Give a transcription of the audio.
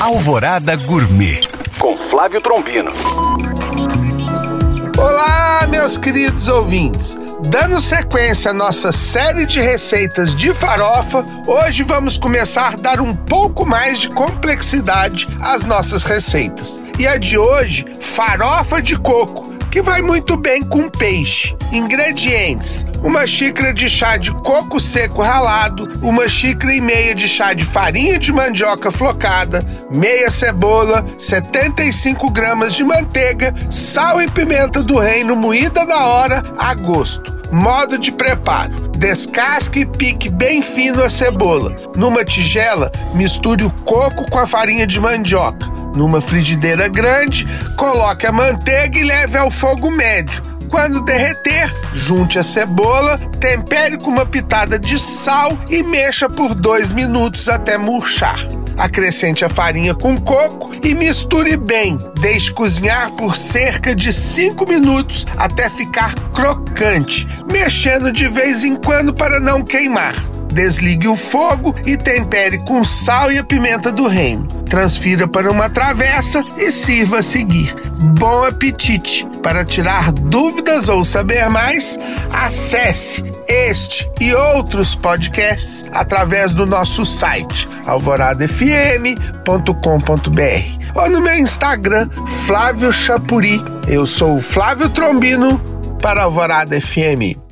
Alvorada Gourmet com Flávio Trombino. Olá, meus queridos ouvintes. Dando sequência à nossa série de receitas de farofa, hoje vamos começar a dar um pouco mais de complexidade às nossas receitas. E a de hoje, farofa de coco que vai muito bem com peixe. Ingredientes: uma xícara de chá de coco seco ralado, uma xícara e meia de chá de farinha de mandioca flocada, meia cebola, 75 gramas de manteiga, sal e pimenta do reino moída na hora a gosto. Modo de preparo: descasque e pique bem fino a cebola. Numa tigela, misture o coco com a farinha de mandioca. Numa frigideira grande, coloque a manteiga e leve ao fogo médio. Quando derreter, junte a cebola, tempere com uma pitada de sal e mexa por dois minutos até murchar. Acrescente a farinha com coco e misture bem. Deixe cozinhar por cerca de 5 minutos até ficar crocante, mexendo de vez em quando para não queimar. Desligue o fogo e tempere com sal e a pimenta do reino. Transfira para uma travessa e sirva a seguir. Bom apetite! Para tirar dúvidas ou saber mais, acesse este e outros podcasts através do nosso site alvoradafm.com.br ou no meu Instagram, Flávio Chapuri. Eu sou o Flávio Trombino para Alvorada FM.